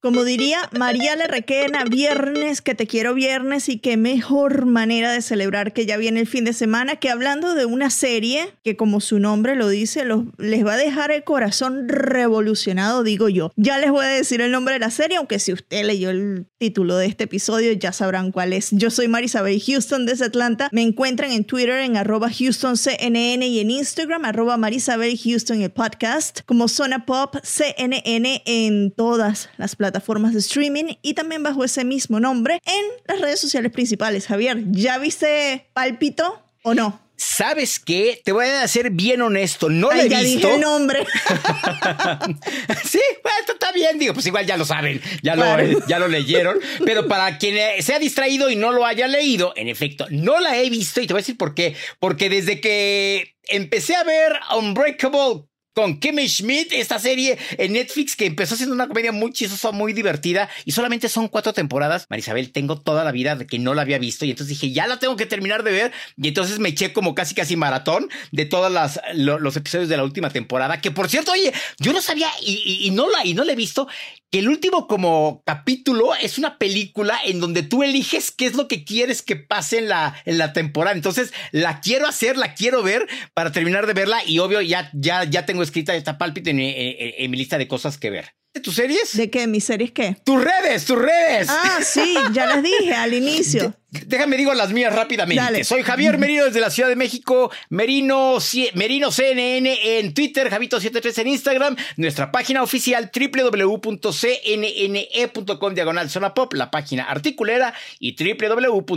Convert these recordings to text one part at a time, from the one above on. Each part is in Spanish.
Como diría María Requena, viernes, que te quiero viernes y qué mejor manera de celebrar que ya viene el fin de semana que hablando de una serie que como su nombre lo dice, los- les va a dejar el corazón revolucionado, digo yo. Ya les voy a decir el nombre de la serie, aunque si usted leyó el título de este episodio ya sabrán cuál es. Yo soy Marisabel Houston desde Atlanta. Me encuentran en Twitter en arroba HoustonCNN y en Instagram arroba Marisabel Houston el podcast como Zona Pop CNN en todas las plataformas de streaming y también bajo ese mismo nombre en las redes sociales principales. Javier, ¿ya viste Pálpito o no? ¿Sabes qué? Te voy a ser bien honesto. No Ay, he ya visto. dije el nombre. sí, bueno, esto está bien, digo, pues igual ya lo saben, ya lo, ya lo leyeron, pero para quien se ha distraído y no lo haya leído, en efecto, no la he visto y te voy a decir por qué, porque desde que empecé a ver Unbreakable con Kimmy Schmidt, esta serie en Netflix que empezó siendo una comedia muy chistosa, muy divertida y solamente son cuatro temporadas. Marisabel, tengo toda la vida de que no la había visto y entonces dije, ya la tengo que terminar de ver y entonces me eché como casi casi maratón de todos lo- los episodios de la última temporada, que por cierto, oye, yo no sabía y- y no la, y no la he visto, que el último como capítulo es una película en donde tú eliges qué es lo que quieres que pase en la, en la temporada. Entonces, la quiero hacer, la quiero ver para terminar de verla y obvio ya, ya, ya tengo escrita esta pálpita en, mi- en- en mi lista de cosas que ver. ¿De tus series? ¿De qué? ¿Mis series qué? tus redes, tus redes. Ah, sí, ya las dije al inicio. Déjame digo las mías rápidamente. Dale. Soy Javier Merino desde la Ciudad de México, Merino, Merino CNN en Twitter, Javito73 en Instagram, nuestra página oficial www.cnne.com diagonal zona pop, la página articulera y www.cnn.com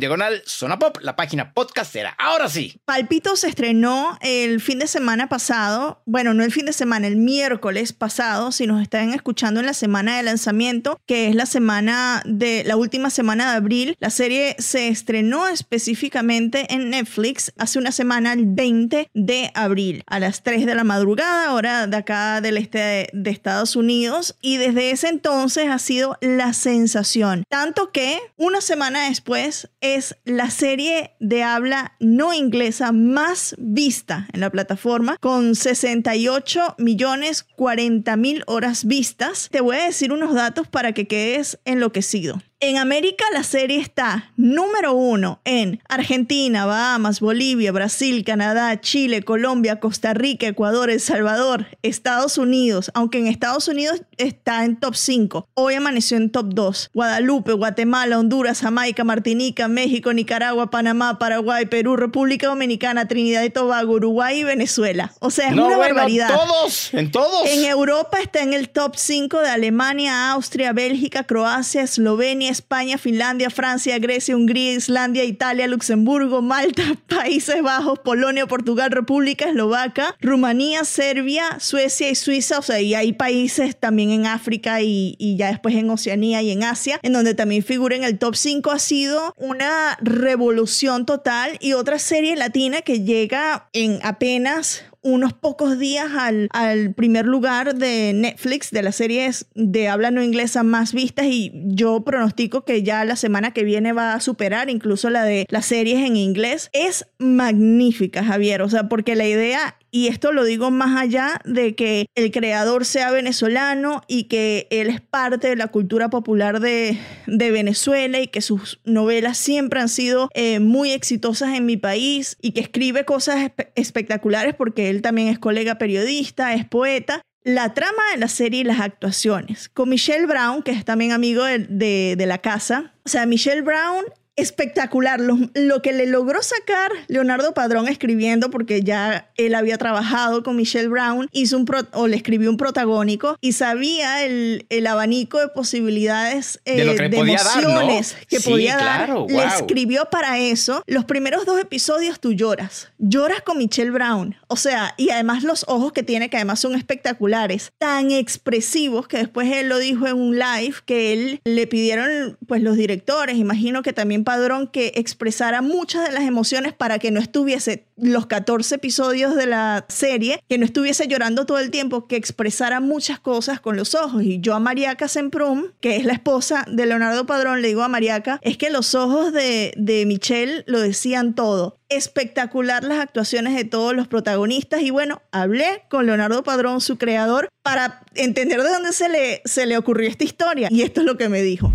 diagonal zona pop, la página podcastera. Ahora sí. Palpito se estrenó el fin de semana pasado, bueno, no el fin de semana, el miércoles pasado, si nos están escuchando en la semana de lanzamiento, que es la semana de la última semana de abril. La serie se estrenó específicamente en Netflix hace una semana, el 20 de abril, a las 3 de la madrugada, hora de acá del este de, de Estados Unidos, y desde ese entonces ha sido la sensación. Tanto que una semana después es la serie de habla no inglesa más vista en la plataforma, con 68 millones 40 mil horas vistas. Te voy a decir unos datos para que quedes enloquecido. En América la serie está número uno en Argentina, Bahamas, Bolivia, Brasil, Canadá, Chile, Colombia, Costa Rica, Ecuador, El Salvador, Estados Unidos, aunque en Estados Unidos está en top 5. Hoy amaneció en top 2. Guadalupe, Guatemala, Honduras, Jamaica, Martinica, México, Nicaragua, Panamá, Paraguay, Perú, República Dominicana, Trinidad y Tobago, Uruguay y Venezuela. O sea, es no, una bueno, barbaridad. todos, en todos. En Europa está en el top 5 de Alemania, Austria, Bélgica, Croacia, Eslovenia, España, Finlandia, Francia, Grecia, Hungría, Islandia, Italia, Luxemburgo, Malta, Países Bajos, Polonia, Portugal, República Eslovaca, Rumanía, Serbia, Suecia y Suiza. O sea, y hay países también en África y, y ya después en Oceanía y en Asia, en donde también figura en el top 5. Ha sido una revolución total y otra serie latina que llega en apenas unos pocos días al, al primer lugar de Netflix de las series de habla no inglesa más vistas y yo pronostico que ya la semana que viene va a superar incluso la de las series en inglés. Es magnífica, Javier, o sea, porque la idea y esto lo digo más allá de que el creador sea venezolano y que él es parte de la cultura popular de, Venezuela y que sus novelas siempre han sido eh, muy exitosas en mi país y que escribe cosas espectaculares porque él también es colega periodista, es poeta. La trama de la serie y las actuaciones. Con Michelle Brown, que es también amigo de, de la casa. O sea, Michelle Brown espectacular. Lo, que le logró sacar Leonardo Padrón escribiendo, porque ya él había trabajado con Michelle Brown, hizo un o le escribió un protagónico y sabía el, el abanico de posibilidades de, lo que eh, emociones que podía dar. Le escribió para eso. Los primeros dos episodios tú lloras, lloras con Michelle Brown, o sea, y además los ojos que tiene, que además son espectaculares, tan expresivos que después él lo dijo en un live que él le pidieron, pues los directores, imagino que también Padrón que expresara muchas de las emociones para que no estuviese los 14 episodios de la serie, que no estuviese llorando todo el tiempo, que expresara muchas cosas con los ojos. Y yo a Mariaca Semprum, que es la esposa de Leonardo Padrón, le digo a Mariaca, es que los ojos de, de Michelle lo decían todo espectacular las actuaciones de todos los protagonistas y bueno, hablé con Leonardo Padrón, su creador, para entender de dónde se le, se le ocurrió esta historia y esto es lo que me dijo.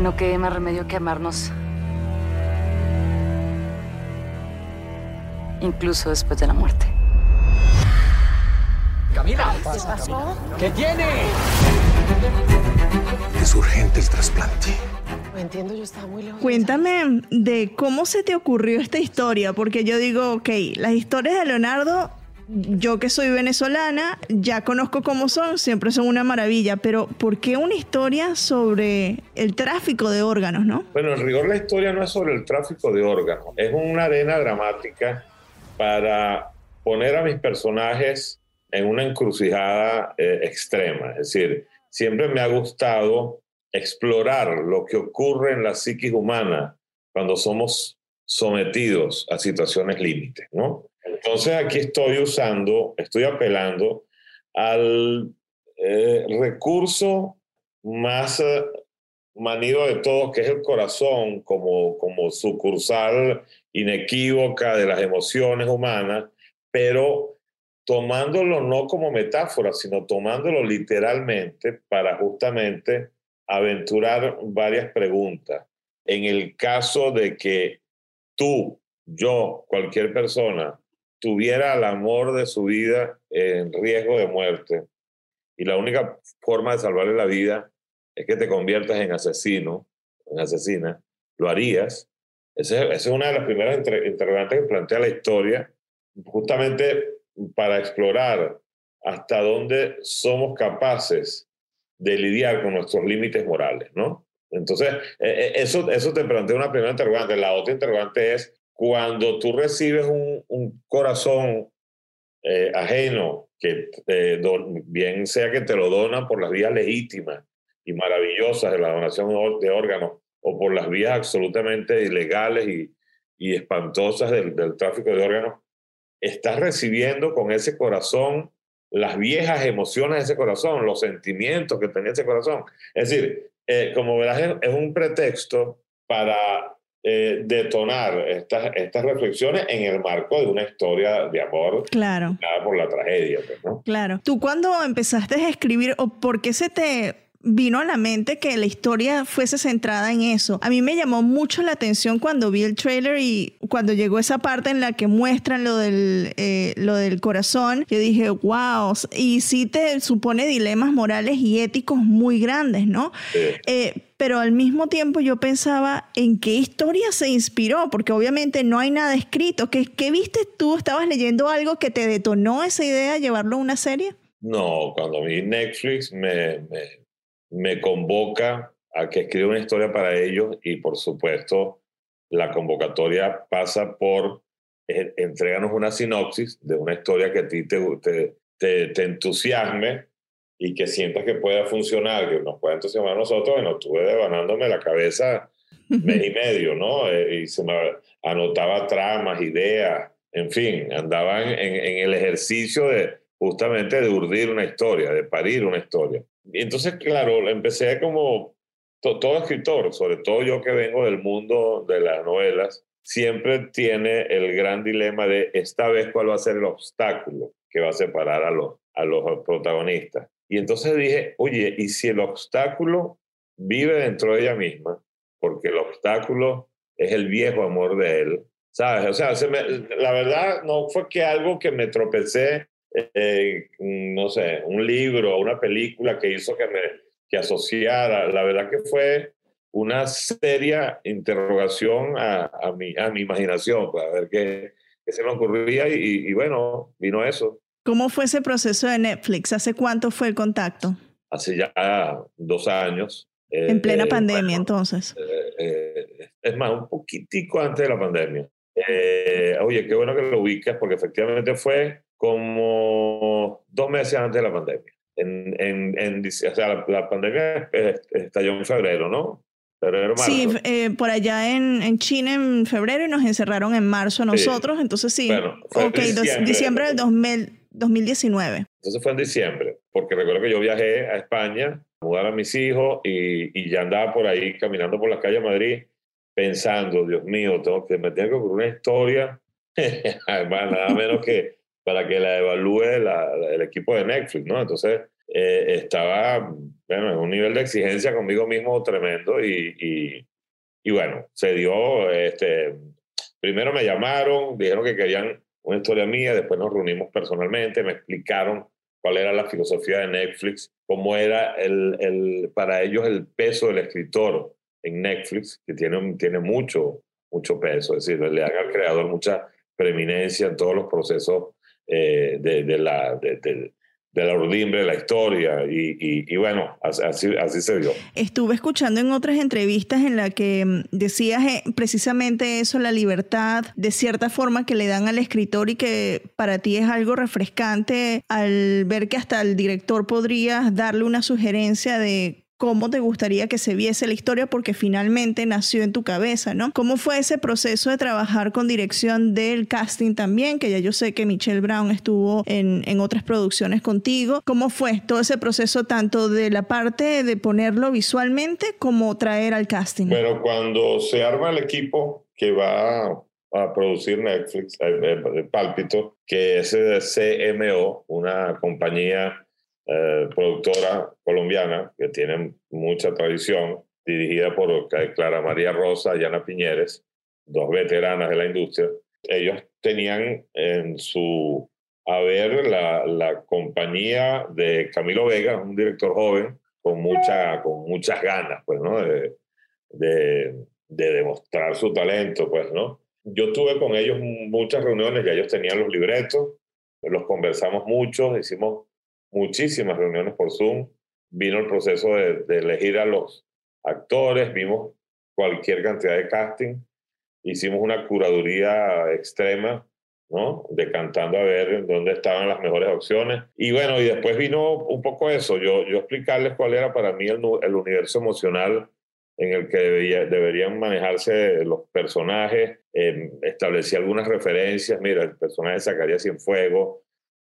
No quede más remedio que amarnos. Incluso después de la muerte. Camila, ¿qué pasó? ¿Qué tiene? Es urgente el trasplante. No entiendo, yo estaba muy lejos. Cuéntame de cómo se te ocurrió esta historia, porque yo digo, ok, las historias de Leonardo yo que soy venezolana, ya conozco cómo son, siempre son una maravilla, pero ¿por qué una historia sobre el tráfico de órganos, no? Bueno, en rigor la historia no es sobre el tráfico de órganos, es una arena dramática para poner a mis personajes en una encrucijada eh, extrema. Es decir, siempre me ha gustado explorar lo que ocurre en la psiquis humana cuando somos sometidos a situaciones límites, ¿no? Entonces aquí estoy usando, estoy apelando al eh, recurso más eh, manido de todos, que es el corazón, como, como sucursal inequívoca de las emociones humanas, pero tomándolo no como metáfora, sino tomándolo literalmente para justamente aventurar varias preguntas. En el caso de que tú, yo, cualquier persona, tuviera el amor de su vida en riesgo de muerte y la única forma de salvarle la vida es que te conviertas en asesino, en asesina, lo harías. Esa es una de las primeras interrogantes que plantea la historia, justamente para explorar hasta dónde somos capaces de lidiar con nuestros límites morales, ¿no? Entonces, e, e, eso, eso te plantea una primera interrogante. La otra interrogante es, cuando tú recibes un, corazón eh, ajeno, que bien sea que te lo donan por las vías legítimas y maravillosas de la donación de órganos o por las vías absolutamente ilegales y, y espantosas del, del, tráfico de órganos, estás recibiendo con ese corazón las viejas emociones de ese corazón, los sentimientos que tenía ese corazón. Es decir, eh, como verás, es un pretexto para eh, detonar estas, estas reflexiones en el marco de una historia de amor claro. por la tragedia. Pues, ¿no? Claro. ¿Tú cuando empezaste a escribir o por qué se te vino a la mente que la historia fuese centrada en eso. A mí me llamó mucho la atención cuando vi el trailer y cuando llegó esa parte en la que muestran lo del, eh, lo del corazón, yo dije, wow, y sí te supone dilemas morales y éticos muy grandes, ¿no? Eh, pero al mismo tiempo yo pensaba en qué historia se inspiró, porque obviamente no hay nada escrito. ¿Qué, qué viste tú? ¿Estabas leyendo algo que te detonó esa idea de llevarlo a una serie? No, cuando vi Netflix me, me convoca a que escriba una historia para ellos y por supuesto la convocatoria pasa por eh, entregarnos una sinopsis de una historia que a ti te, te, te, entusiasme y que sientas que pueda funcionar, que nos pueda entusiasmar a nosotros. Bueno, estuve devanándome la cabeza mes y medio, ¿no? Eh, y se me anotaba tramas, ideas, en fin, andaban en, en el ejercicio de justamente de urdir una historia, de parir una historia. Entonces, claro, empecé como todo escritor, sobre todo yo que vengo del mundo de las novelas, siempre tiene el gran dilema de esta vez cuál va a ser el obstáculo que va a separar a los, a los protagonistas. Y entonces dije, oye, ¿y si el obstáculo vive dentro de ella misma? Porque el obstáculo es el viejo amor de él, ¿sabes? O sea, la verdad no fue que algo que me tropecé, eh, no sé, un libro o una película que hizo que me que asociara. La verdad que fue una seria interrogación a, a, mi, a mi imaginación, para ver qué, qué se me ocurría y, y, bueno, vino eso. ¿Cómo fue ese proceso de Netflix? ¿Hace cuánto fue el contacto? Hace ya dos años. En plena eh, pandemia, entonces. Eh, eh, es más, un poquitico antes de la pandemia. oye, qué bueno que lo ubicas porque efectivamente fue como dos meses antes de la pandemia en, en, en o sea, la, pandemia estalló en febrero, ¿no? Febrero, marzo. Sí, eh, por allá en, en, China en febrero y nos encerraron en marzo nosotros, entonces sí. Bueno, ok, diciembre, diciembre del 2019. Entonces fue en diciembre, porque recuerdo que yo viajé a España a mudar a mis hijos y, y ya andaba por ahí caminando por las calles de Madrid pensando, Dios mío, tengo que, me tengo que ocurrir una historia, además nada menos que para que la evalúe el equipo de Netflix, ¿no? Entonces, eh, estaba, bueno, en un nivel de exigencia conmigo mismo tremendo y, y, y, bueno, se dio, este, primero me llamaron, dijeron que querían una historia mía, después nos reunimos personalmente, me explicaron cuál era la filosofía de Netflix, cómo era el, el, para ellos el peso del escritor en Netflix, que tiene, tiene mucho, mucho peso, es decir, le haga al creador mucha preeminencia en todos los procesos eh, de, la, de, la de la historia, y, bueno, así, así, se dio. Estuve escuchando en otras entrevistas en la que mm, decías eh, precisamente eso, la libertad, de cierta forma que le dan al escritor y que para ti es algo refrescante al ver que hasta el director podría darle una sugerencia de cómo te gustaría que se viese la historia porque finalmente nació en tu cabeza, ¿no? ¿Cómo fue ese proceso de trabajar con dirección del casting también? Que ya yo sé que Michelle Brown estuvo en, en otras producciones contigo. ¿Cómo fue todo ese proceso tanto de la parte de ponerlo visualmente como traer al casting? Bueno, cuando se arma el equipo que va a producir Netflix, el, eh, eh, Pálpito, que es CMO, una compañía eh, productora colombiana que tiene mucha tradición, dirigida por Clara María Rosa y Ana Piñeres, dos veteranas de la industria. Ellos tenían en su haber la, la compañía de Camilo Vega, un director joven con, mucha, con muchas ganas, pues, ¿no? De, de, de demostrar su talento, pues, ¿no? Yo tuve con ellos muchas reuniones, ya ellos tenían los libretos, los conversamos mucho, hicimos muchísimas reuniones por Zoom, vino el proceso de, elegir a los actores, vimos cualquier cantidad de casting, hicimos una curaduría extrema, ¿no? Decantando a ver dónde estaban las mejores opciones. Y bueno, y después vino un poco eso, yo, yo explicarles cuál era para mí el, el universo emocional en el que deberían manejarse los personajes, eh, establecí algunas referencias, mira, el personaje de Zacarías Cienfuegos,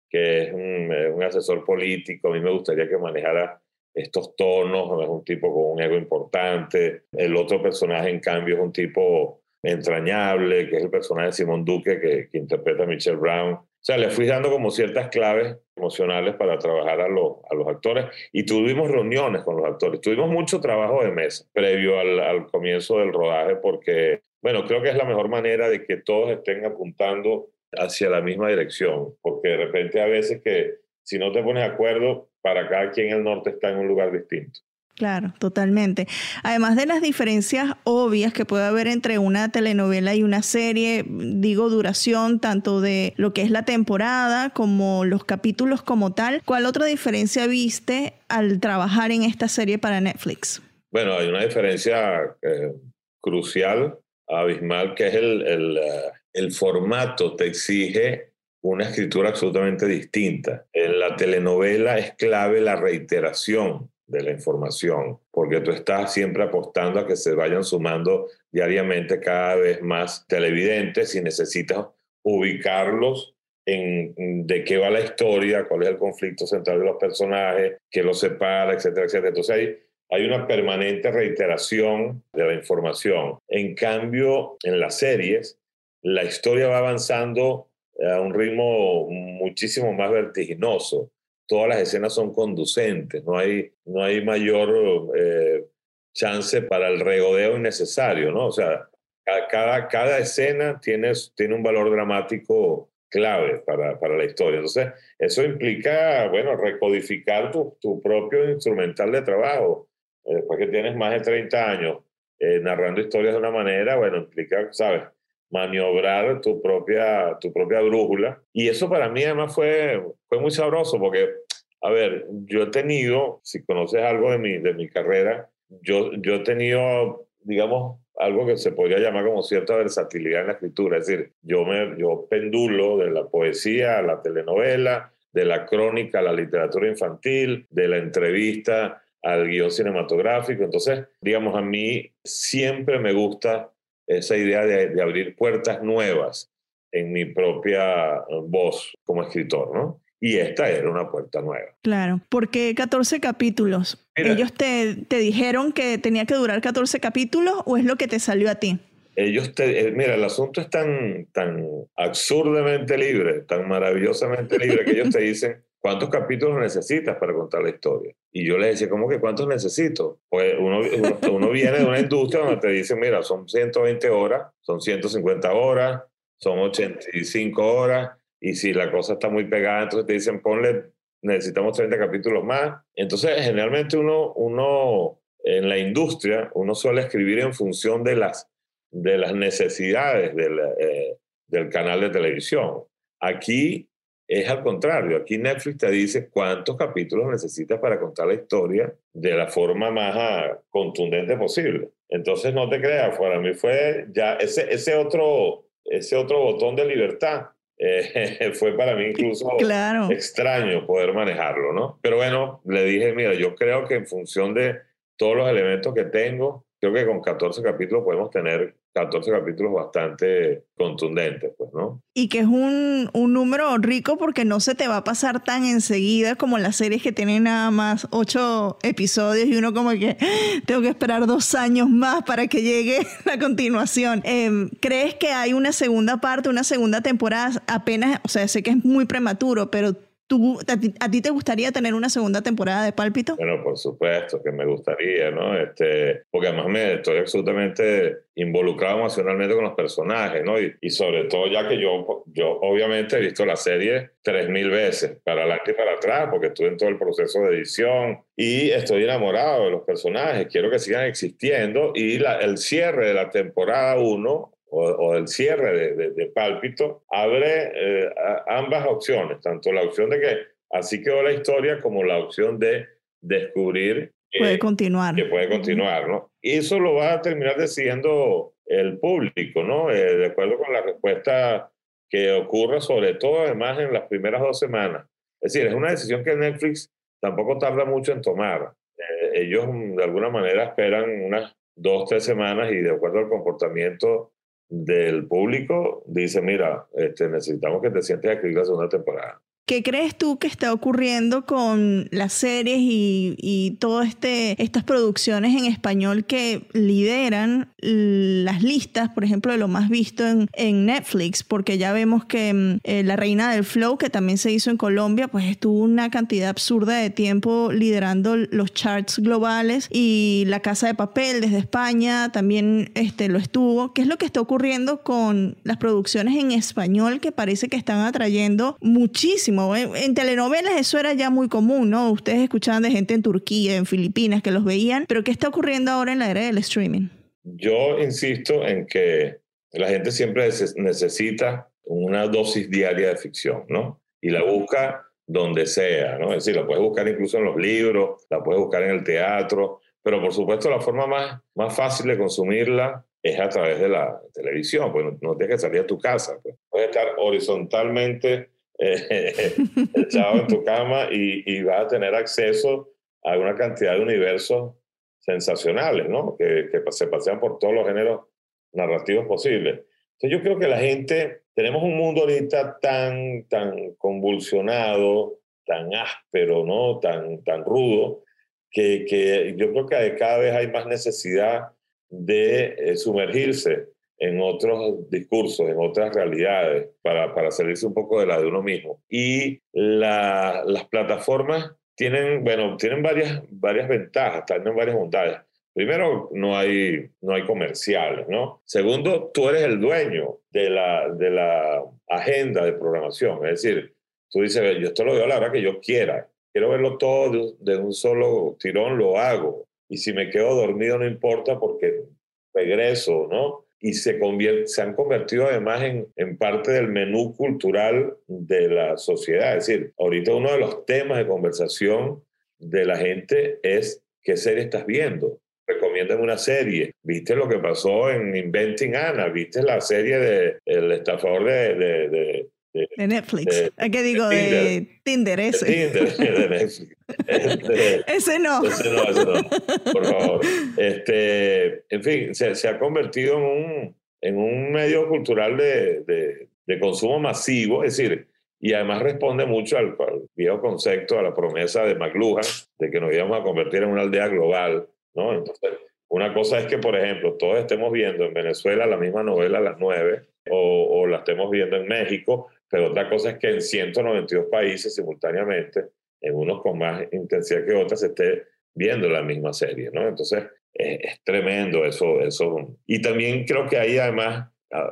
que es un, asesor político, a mí me gustaría que manejara estos tonos, es un tipo con un ego importante. El otro personaje, en cambio, es un tipo entrañable, que es el personaje de Simón Duque, que, que interpreta a Michelle Brown. O sea, le fui dando como ciertas claves emocionales para trabajar a, los, a los actores y tuvimos reuniones con los actores. Tuvimos mucho trabajo de mesa previo al, al comienzo del rodaje porque, bueno, creo que es la mejor manera de que todos estén apuntando hacia la misma dirección, porque de repente a veces que si no te pones de acuerdo, para cada quien el norte está en un lugar distinto. Claro, totalmente. Además de las diferencias obvias que puede haber entre una telenovela y una serie, digo duración tanto de lo que es la temporada como los capítulos como tal, ¿cuál otra diferencia viste al trabajar en esta serie para Netflix? Bueno, hay una diferencia eh, crucial, abismal, que es el, el, eh, el formato te exige una escritura absolutamente distinta. En la telenovela es clave la reiteración de la información, porque tú estás siempre apostando a que se vayan sumando diariamente cada vez más televidentes y necesitas ubicarlos en de qué va la historia, cuál es el conflicto central de los personajes, qué los separa, etcétera, etcétera. Entonces hay, hay una permanente reiteración de la información. En cambio, en las series, la historia va avanzando a un ritmo muchísimo más vertiginoso. Todas las escenas son conducentes, no hay, no hay mayor eh, chance para el regodeo innecesario, ¿no? O sea, cada, cada escena tiene, tiene un valor dramático clave para, para, la historia. Entonces, eso implica, bueno, recodificar tu, tu propio instrumental de trabajo. Eh, después que tienes más de 30 años eh, narrando historias de una manera, bueno, implica, ¿sabes? Maniobrar tu propia, tu propia brújula. Y eso para mí además fue, fue muy sabroso porque, a ver, yo he tenido, si conoces algo de mi, de mi carrera, yo, yo he tenido, digamos, algo que se podría llamar como cierta versatilidad en la escritura. Es decir, yo, me, yo pendulo de la poesía a la telenovela, de la crónica a la literatura infantil, de la entrevista al guion cinematográfico. Entonces, digamos, a mí siempre me gusta esa idea de, de abrir puertas nuevas en mi propia voz como escritor, ¿no? Y esta era una puerta nueva. Claro, porque 14 capítulos. ¿Ellos te, te, dijeron que tenía que durar 14 capítulos o es lo que te salió a ti? Ellos te, eh, mira, el asunto es tan, tan absurdamente libre, tan maravillosamente libre que ellos te dicen, ¿cuántos capítulos necesitas para contar la historia? Y yo les decía, ¿cómo que cuántos necesito? Pues uno, uno, uno viene de una industria donde te dicen, mira, son 120 horas, son 150 horas, son 85 horas, y si la cosa está muy pegada, entonces te dicen, ponle, necesitamos 30 capítulos más. Entonces, generalmente uno, uno en la industria, uno suele escribir en función de las, de las necesidades del, eh, del canal de televisión. Aquí es al contrario, aquí Netflix te dice cuántos capítulos necesitas para contar la historia de la forma más ah, contundente posible. Entonces no te creas, para mí fue ya ese, ese, otro, ese otro botón de libertad eh, fue para mí incluso extraño poder manejarlo, ¿no? Pero bueno, le dije, mira, yo creo que en función de todos los elementos que tengo, creo que con 14 capítulos podemos tener 14 capítulos bastante contundentes, pues, ¿no? Y que es un, un, número rico porque no se te va a pasar tan enseguida como las series que tienen nada más 8 episodios y uno como que tengo que esperar dos años más para que llegue la continuación. Em, ¿Crees que hay una segunda parte, una segunda temporada apenas, o sea, sé que es muy prematuro, pero ¿Tú, a, ti, te gustaría tener una segunda temporada de Pálpito? Bueno, por supuesto que me gustaría, ¿no? Este, porque además me estoy absolutamente involucrado emocionalmente con los personajes, ¿no? Y, y sobre todo ya que yo, yo obviamente he visto la serie tres mil veces, para adelante y para atrás, porque estuve en todo el proceso de edición y estoy enamorado de los personajes, quiero que sigan existiendo y la, el cierre de la temporada 1 o, el cierre de, de, Pálpito, abre eh, ambas opciones, tanto la opción de que así quedó la historia como la opción de descubrir que puede continuar. Que puede continuar, ¿no? Y eso lo va a terminar decidiendo el público, ¿no? Eh, de acuerdo con la respuesta que ocurra, sobre todo además en las primeras dos semanas. Es decir, es una decisión que Netflix tampoco tarda mucho en tomar. Eh, ellos de alguna manera esperan unas dos, tres semanas y de acuerdo al comportamiento del público dice, mira, este, necesitamos que te sientes a escribir la segunda temporada. ¿Qué crees tú que está ocurriendo con las series y, y todas este, estas producciones en español que lideran las listas, por ejemplo, de lo más visto en, en Netflix? Porque ya vemos que mm, eh, La Reina del Flow, que también se hizo en Colombia, pues estuvo una cantidad absurda de tiempo liderando los charts globales y La Casa de Papel desde España también este, lo estuvo. ¿Qué es lo que está ocurriendo con las producciones en español que parece que están atrayendo muchísimo? En, telenovelas eso era ya muy común, ¿no? Ustedes escuchaban de gente en Turquía, en Filipinas que los veían, pero ¿qué está ocurriendo ahora en la era del streaming? Yo insisto en que la gente siempre necesita una dosis diaria de ficción, ¿no? Y la busca donde sea, ¿no? Es decir, la puedes buscar incluso en los libros, la puedes buscar en el teatro, pero por supuesto la forma más, más fácil de consumirla es a través de la televisión, pues no, tienes que salir a tu casa, pues. puedes estar horizontalmente eh, echado en tu cama y, y, vas a tener acceso a una cantidad de universos sensacionales, ¿no? Que, que se pasean por todos los géneros narrativos posibles. Entonces yo creo que la gente tenemos un mundo ahorita tan, tan convulsionado, tan áspero, ¿no? Tan, tan rudo, que, yo creo que cada vez hay más necesidad de eh, sumergirse en otros discursos, en otras realidades, para, para salirse un poco de la de uno mismo. Y la, las plataformas tienen, bueno, tienen varias, varias ventajas, tienen varias bondades. Primero, no hay, no hay comerciales, ¿no? Segundo, tú eres el dueño de la, de la agenda de programación. Es decir, tú dices, yo esto lo veo a la hora que yo quiera. Quiero verlo todo de, un solo tirón, lo hago. Y si me quedo dormido no importa porque regreso, ¿no? Y se, se han convertido además en, en, parte del menú cultural de la sociedad. Es decir, ahorita uno de los temas de conversación de la gente es qué serie estás viendo. Recomiendan una serie. ¿Viste lo que pasó en Inventing Anna? ¿Viste la serie de El estafador de, de, de, Netflix. ¿Qué digo? De Tinder, ese. Tinder, de Netflix. Este, ese no. Ese no, ese no. Por favor. Este, en fin, se, se ha convertido en un, en un medio cultural de, de, de, consumo masivo, es decir, y además responde mucho al, al, viejo concepto, a la promesa de McLuhan de que nos íbamos a convertir en una aldea global, ¿no? Entonces, una cosa es que, por ejemplo, todos estemos viendo en Venezuela la misma novela a las nueve, o, o la estemos viendo en México, pero otra cosa es que en 192 países simultáneamente, en unos con más intensidad que otros, se esté viendo la misma serie, ¿no? Entonces, es, tremendo eso, eso. Y también creo que ahí además ah,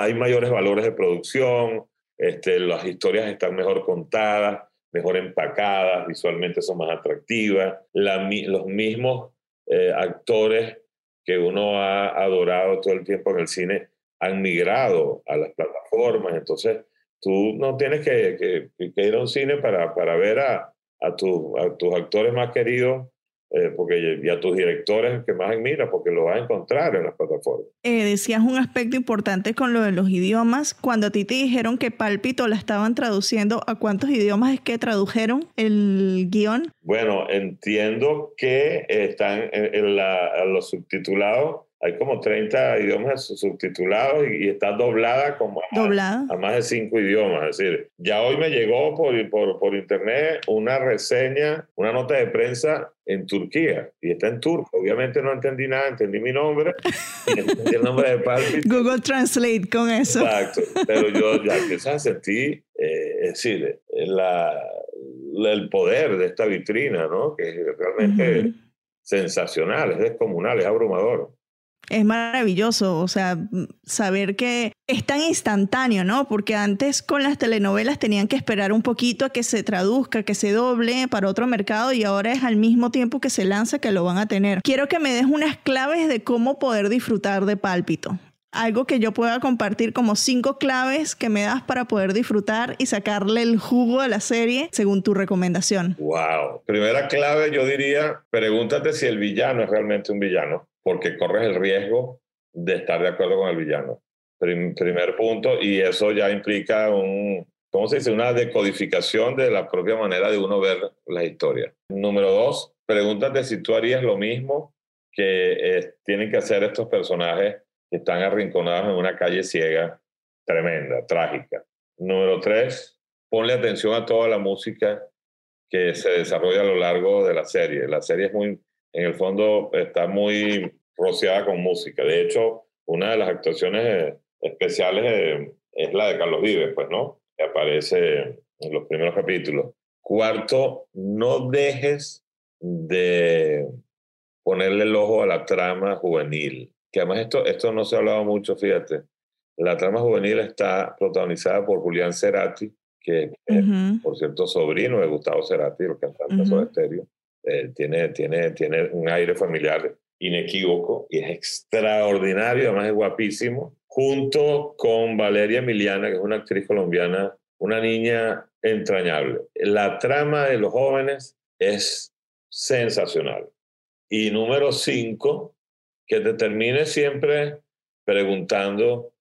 hay mayores valores de producción, este, las historias están mejor contadas, mejor empacadas, visualmente son más atractivas, los mismos eh, actores que uno ha adorado todo el tiempo en el cine han migrado a las plataformas, entonces Tú no tienes que, ir a un cine para, para ver a, a, tus actores más queridos eh, porque, y a tus directores que más admiras, porque lo vas a encontrar en las plataformas. Eh, decías un aspecto importante con lo de los idiomas. Cuando a ti te dijeron que Pálpito la estaban traduciendo, ¿a cuántos idiomas es que tradujeron el guion? Bueno, entiendo que están en, la, los subtitulados hay como 30 idiomas subtitulados y, está doblada como a, a, más de cinco idiomas. Es decir, ya hoy me llegó por, por, por, internet una reseña, una nota de prensa en Turquía y está en turco. Obviamente no entendí nada, entendí mi nombre, entendí el nombre de Palpito. Google Translate con eso. Exacto, pero yo ya empecé a sentir, eh, es decir, la, el poder de esta vitrina, ¿no? Que es realmente sensacional, es descomunal, es abrumador. Es maravilloso, o sea, saber que es tan instantáneo, ¿no? Porque antes con las telenovelas tenían que esperar un poquito a que se traduzca, que se doble para otro mercado y ahora es al mismo tiempo que se lanza que lo van a tener. Quiero que me des unas claves de cómo poder disfrutar de Pálpito. Algo que yo pueda compartir como cinco claves que me das para poder disfrutar y sacarle el jugo a la serie según tu recomendación. Wow. Primera clave yo diría, pregúntate si el villano es realmente un villano porque corres el riesgo de estar de acuerdo con el villano. primer punto, y eso ya implica un, ¿cómo se dice? Una decodificación de la propia manera de uno ver la historia. Número dos, pregúntate si tú harías lo mismo que eh, tienen que hacer estos personajes que están arrinconados en una calle ciega, tremenda, trágica. Número tres, ponle atención a toda la música que se desarrolla a lo largo de la serie. La serie es muy, en el fondo, está muy rociada con música. De hecho, una de las actuaciones eh, especiales eh, es la de Carlos Vives, pues, ¿no? Que aparece en los primeros capítulos. Cuarto, no dejes de ponerle el ojo a la trama juvenil. Que además esto, esto no se ha hablado mucho, fíjate. La trama juvenil está protagonizada por Julián Cerati, que es, por cierto, sobrino de Gustavo Cerati, el cantante uh -huh. de Estéreo. Eh, tiene, tiene, tiene un aire familiar inequívoco y es extraordinario, además es guapísimo, junto con Valeria Emiliana, que es una actriz colombiana, una niña entrañable. La trama de los jóvenes es sensacional. Y número cinco, que te termine siempre preguntando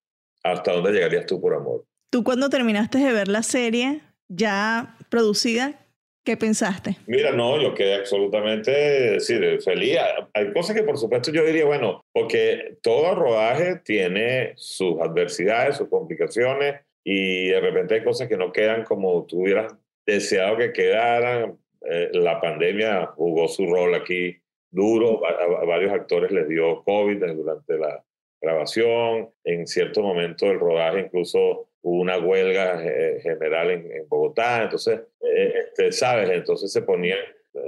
hasta dónde llegarías tú por amor. Tú cuando terminaste de ver la serie ya producida, ¿Qué pensaste? Mira, no, yo quedé absolutamente decir, feliz. Hay cosas que por supuesto yo diría, bueno, porque todo rodaje tiene sus adversidades, sus complicaciones, y de repente hay cosas que no quedan como tú hubieras deseado que quedaran. Eh, la pandemia jugó su rol aquí duro, a, varios actores les dio COVID durante la grabación, en cierto momento del rodaje incluso hubo una huelga eh, general en, Bogotá, entonces, eh, este, ¿sabes? Entonces se ponía,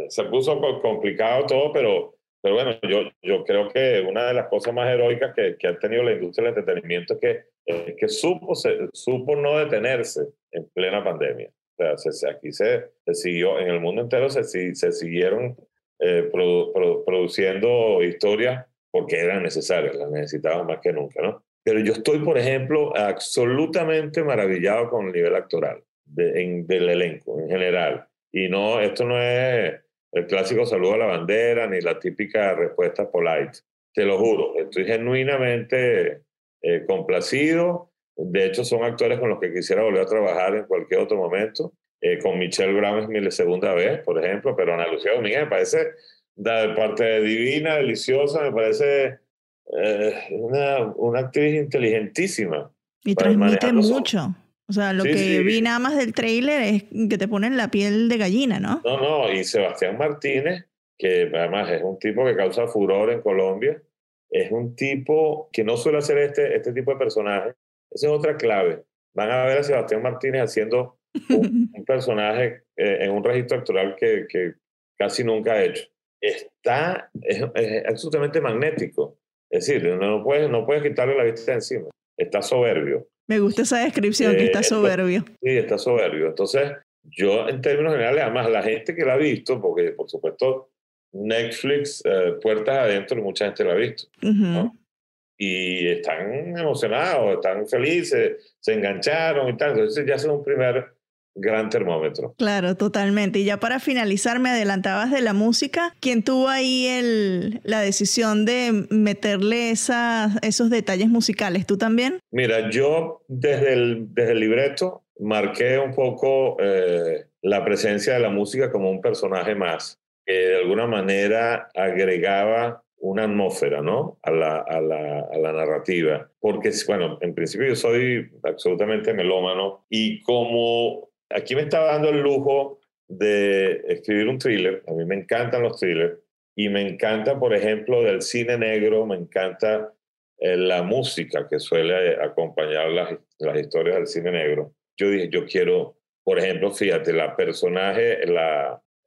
se puso complicado todo, pero pero bueno, yo, yo creo que una de las cosas más heroicas que, que ha tenido la industria del entretenimiento es que, es que supo, se, supo no detenerse en plena pandemia. O se, aquí se, siguió, en el mundo entero se, se siguieron eh, produciendo historias porque eran necesarias, las necesitábamos más que nunca, ¿no? Pero yo estoy, por ejemplo, absolutamente maravillado con el nivel actoral de, del elenco en general. Y no, esto no es el clásico saludo a la bandera, ni la típica respuesta polite. Te lo juro, estoy genuinamente eh, complacido. De hecho, son actores con los que quisiera volver a trabajar en cualquier otro momento. Eh, con Michelle Brown es mi segunda vez, por ejemplo, pero Ana Lucía Domínguez me parece, de parte divina, deliciosa, me parece eh, una, una actriz inteligentísima. Y transmite mucho. O sea, lo que vi nada más del trailer es que te ponen la piel de gallina, ¿no? No, no, y Sebastián Martínez, que además es un tipo que causa furor en Colombia, es un tipo que no suele hacer este, este tipo de personajes. Esa es otra clave. Van a ver a Sebastián Martínez haciendo un, personaje eh, en un registro actoral que, que, casi nunca ha hecho. Está, es, absolutamente magnético. Es decir, no puedes, no puedes quitarle la vista de encima. Está soberbio. Me gusta esa descripción, que está eh, soberbio. Sí, está soberbio. Entonces, yo en términos generales, además la gente que la ha visto, porque por supuesto Netflix, eh, puertas adentro, mucha gente la ha visto. Y están emocionados, están felices, se engancharon y tal. Entonces ya es un primer gran termómetro. Claro, totalmente. Y ya para finalizar, me adelantabas de la música. ¿Quién tuvo ahí el, la decisión de meterle esas, esos detalles musicales? ¿Tú también? Mira, yo desde el, desde el libreto marqué un poco eh, la presencia de la música como un personaje más, que de alguna manera agregaba una atmósfera, ¿no? A la, a la, a la narrativa. Porque, bueno, en principio yo soy absolutamente melómano y como Aquí me estaba dando el lujo de escribir un thriller. A mí me encantan los thrillers y me encanta, por ejemplo, del cine negro, me encanta eh, la música que suele acompañar las, las, historias del cine negro. Yo dije, yo quiero, por ejemplo, fíjate, la personaje,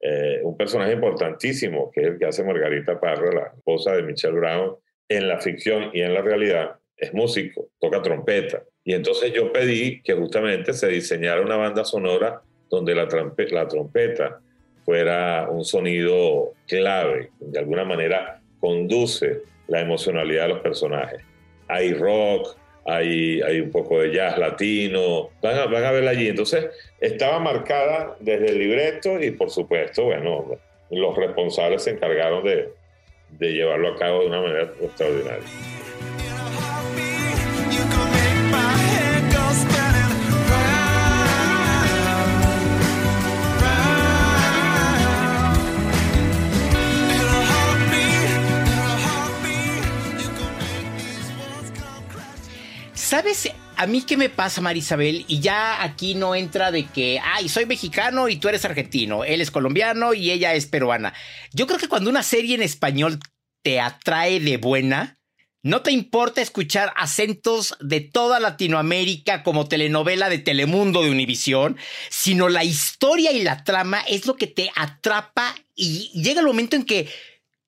eh, un personaje importantísimo, que es el que hace Margarita Parra, la esposa de Michelle Brown, en la ficción y en la realidad, es músico, toca trompeta. Y entonces yo pedí que justamente se diseñara una banda sonora donde la, la trompeta fuera un sonido clave, de alguna manera conduce la emocionalidad de los personajes. Hay rock, hay, hay un poco de jazz latino, van a, van a verla allí. Entonces estaba marcada desde el libreto y por supuesto, bueno, los responsables se encargaron de, de llevarlo a cabo de una manera extraordinaria. ¿Sabes a mí qué me pasa, Marisabel? Y ya aquí no entra de que, ay, soy mexicano y tú eres argentino, él es colombiano y ella es peruana. Yo creo que cuando una serie en español te atrae de buena, no te importa escuchar acentos de toda Latinoamérica como telenovela de Telemundo de Univisión, sino la historia y la trama es lo que te atrapa y llega el momento en que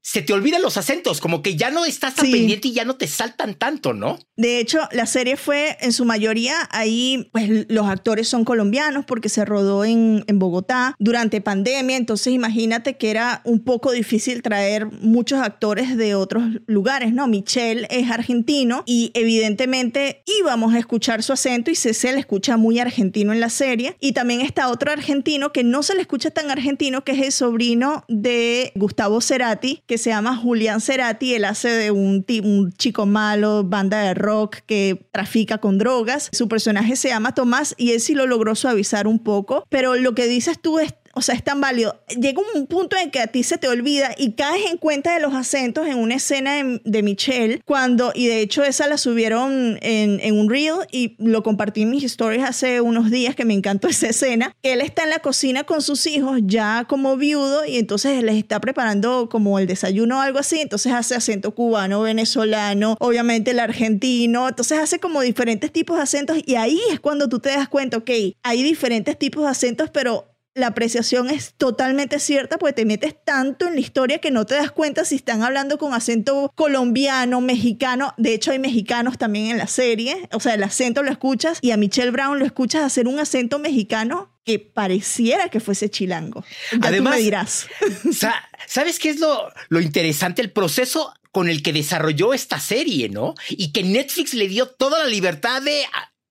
se te olvidan los acentos, como que ya no estás tan pendiente y ya no te saltan tanto, ¿no? De hecho, la serie fue en su mayoría ahí, pues los actores son colombianos porque se rodó en, en, Bogotá durante pandemia, entonces imagínate que era un poco difícil traer muchos actores de otros lugares, ¿no? Michelle es argentino y evidentemente íbamos a escuchar su acento y se, se le escucha muy argentino en la serie. Y también está otro argentino que no se le escucha tan argentino, que es el sobrino de Gustavo Cerati, que se llama Julián Cerati. Él hace de un, un chico malo, banda de rock que trafica con drogas. Su personaje se llama Tomás y él sí lo logró suavizar un poco. Pero lo que dices tú es o sea, es tan válido. Llega un punto en que a ti se te olvida y caes en cuenta de los acentos en una escena de, Michelle, cuando, y de hecho esa la subieron en, en, un reel y lo compartí en mis stories hace unos días que me encantó esa escena. Él está en la cocina con sus hijos ya como viudo y entonces les está preparando como el desayuno o algo así, entonces hace acento cubano, venezolano, obviamente el argentino, entonces hace como diferentes tipos de acentos y ahí es cuando tú te das cuenta, ok, hay diferentes tipos de acentos, pero la apreciación es totalmente cierta porque te metes tanto en la historia que no te das cuenta si están hablando con acento colombiano, mexicano. De hecho, hay mexicanos también en la serie. O sea, el acento lo escuchas y a Michelle Brown lo escuchas hacer un acento mexicano que pareciera que fuese chilango. Además, me dirás. ¿Sabes qué es lo, lo interesante? El proceso con el que desarrolló esta serie, ¿no? Y que Netflix le dio toda la libertad de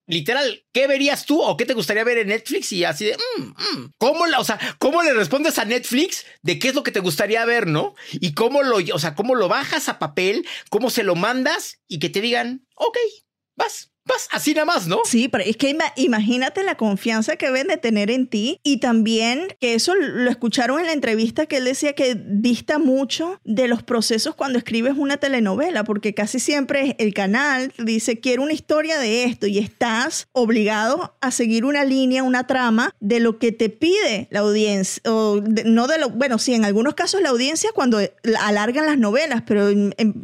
literal, ¿qué verías tú o qué te gustaría ver en Netflix? Y así de, mm, mm". ¿cómo, la, o sea, ¿cómo le respondes a Netflix de qué es lo que te gustaría ver, no? Y cómo lo, o sea, cómo lo bajas a papel, cómo se lo mandas y que te digan, ok, vas. Pues así nada más, ¿no? Sí, pero es que imagínate la confianza que ven de tener en ti y también que eso lo escucharon en la entrevista que él decía que dista mucho de los procesos cuando escribes una telenovela, porque casi siempre el canal dice quiero una historia de esto y estás obligado a seguir una línea, una trama de lo que te pide la audiencia, o no de lo, bueno, sí, en algunos casos la audiencia cuando alargan las novelas, pero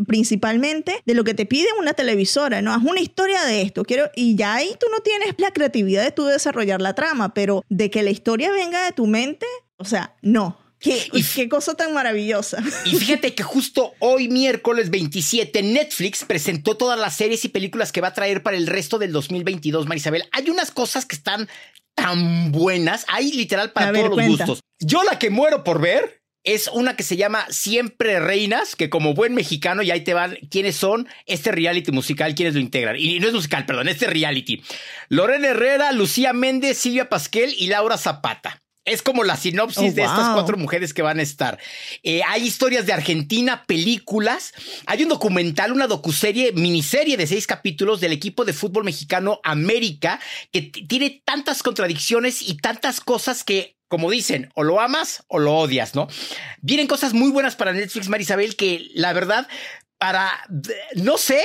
principalmente de lo que te pide una televisora, ¿no? Haz una historia de esto quiero, y ya ahí tú no tienes la creatividad de tú desarrollar la trama, pero de que la historia venga de tu mente, o sea, no. Qué, y, qué cosa tan maravillosa. Y fíjate que justo hoy, miércoles 27, Netflix presentó todas las series y películas que va a traer para el resto del 2022, Marisabel. Hay unas cosas que están tan buenas, hay literal para todos los gustos. Yo la que muero por ver es una que se llama Siempre Reinas, que como buen mexicano, y ahí te van quiénes son este reality musical, quiénes lo integran. Y no es musical, perdón, este reality. Lorena Herrera, Lucía Méndez, Silvia Pasquel y Laura Zapata. Es como la sinopsis oh, de estas cuatro mujeres que van a estar. Eh, hay historias de Argentina, películas. Hay un documental, una docuserie, miniserie de seis capítulos del equipo de fútbol mexicano América, que tiene tantas contradicciones y tantas cosas que como dicen, o lo amas o lo odias, ¿no? Vienen cosas muy buenas para Netflix, Marisabel, que la verdad, para, no sé,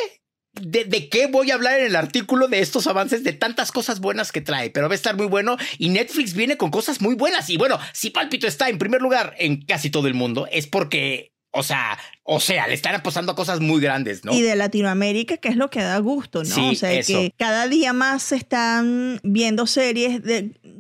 de, qué voy a hablar en el artículo de estos avances, de tantas cosas buenas que trae, pero va a estar muy bueno y Netflix viene con cosas muy buenas. Y bueno, si Palpito está en primer lugar en casi todo el mundo, es porque o sea, o sea, le están apostando a cosas muy grandes, ¿no? Y de Latinoamérica, que es lo que da gusto, ¿no? Sí, o sea, que cada día más se están viendo series,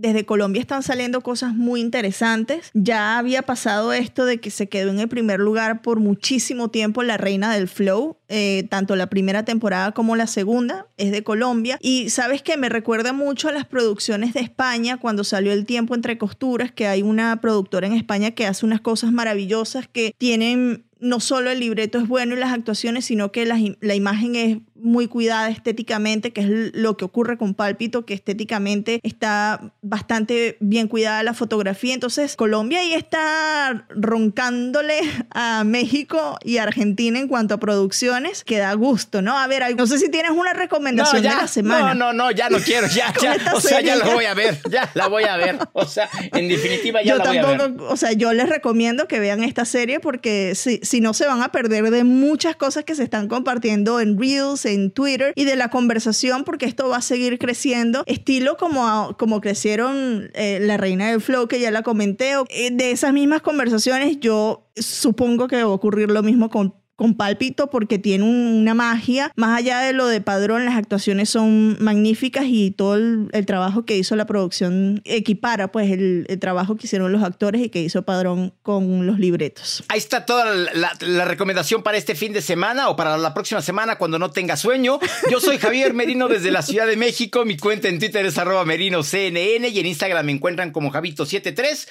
desde Colombia están saliendo cosas muy interesantes. Ya había pasado esto de que se quedó en el primer lugar por muchísimo tiempo La Reina del Flow, eh, tanto la primera temporada como la segunda, es de Colombia. Y sabes que me recuerda mucho a las producciones de España cuando salió El Tiempo entre Costuras, que hay una productora en España que hace unas cosas maravillosas que tienen no solo el libreto es bueno y las actuaciones, sino que la, la, imagen es muy cuidada estéticamente, que es lo que ocurre con Pálpito, que estéticamente está bastante bien cuidada la fotografía. Entonces, Colombia ahí está roncándole a México y Argentina en cuanto a producciones, que da gusto, ¿no? A ver, no sé si tienes una recomendación de la semana. No, no, no, ya no quiero, ya, ya. O sea, ya la voy a ver, ya la voy a ver. O sea, en definitiva, ya la voy a ver. O sea, yo les recomiendo que vean esta serie porque si, si no se van a perder de muchas cosas que se están compartiendo en Reels, en Twitter y de la conversación porque esto va a seguir creciendo, estilo como, como crecieron eh, la reina del flow que ya la comenté. Eh, de esas mismas conversaciones yo supongo que va a ocurrir lo mismo con con Pálpito porque tiene una magia. Más allá de lo de Padrón, las actuaciones son magníficas y todo el, trabajo que hizo la producción equipara pues el, trabajo que hicieron los actores y que hizo Padrón con los libretos. Ahí está toda la, recomendación para este fin de semana o para la próxima semana cuando no tenga sueño. Yo soy Javier Merino desde la Ciudad de México. Mi cuenta en Twitter es arroba merinoCNN y en Instagram me encuentran como Javito73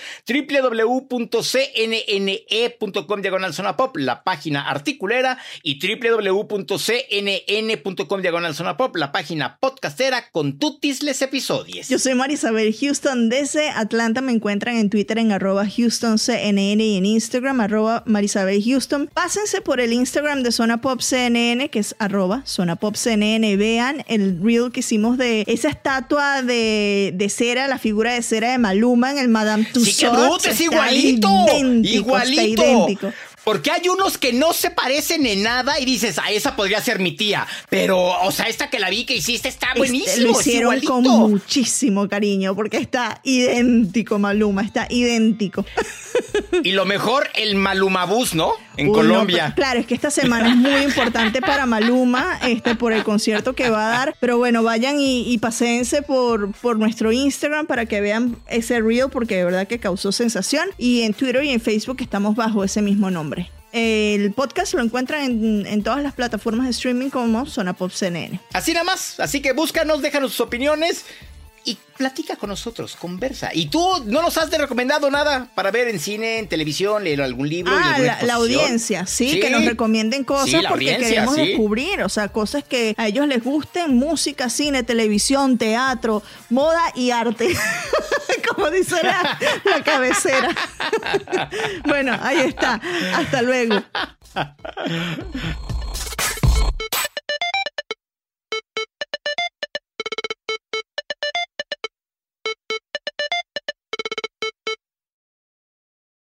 www.cnne.com diagonal zona pop, la página artículo peliculera y www.cnn.com diagonal zona pop, la página podcastera con tutisles episodios. Yo soy Marisabel Houston desde Atlanta. Me encuentran en Twitter en arroba HoustonCNN y en Instagram arroba Marisabel Houston. Pásense por el Instagram de Zona Pop CNN, que es arroba Zona Pop CNN. Vean el reel que hicimos de esa estatua de, de cera, la figura de cera de Maluma en el Madame Tussauds. Sí, que bruto, es igualito. idéntico, está igualito. idéntico. Porque hay unos que no se parecen en nada y dices, a esa podría ser mi tía. Pero, o sea, esta que la vi que hiciste está Este, buenísimo. lo es hicieron con muchísimo cariño porque está idéntico, Maluma, está idéntico. Y lo mejor, el Malumabús, ¿no? En Uy, Colombia. claro, es que esta semana es muy importante para Maluma, este, por el concierto que va a dar. Pero bueno, vayan y, y paséense por, por nuestro Instagram para que vean ese reel, porque de verdad que causó sensación. Y en Twitter y en Facebook estamos bajo ese mismo nombre. El podcast lo encuentran en, todas las plataformas de streaming como Zona Pop CNN. Así nada más. Así que búscanos, déjanos sus opiniones y platica con nosotros, conversa. Y tú no nos has de recomendado nada para ver en cine, en televisión, leer algún libro. Ah, la, la audiencia, ¿sí? que nos recomienden cosas Sí, porque queremos sí. descubrir, o sea, cosas que a ellos les gusten, música, cine, televisión, teatro, moda y arte. Como dice la, la cabecera. bueno, ahí está. Hasta luego.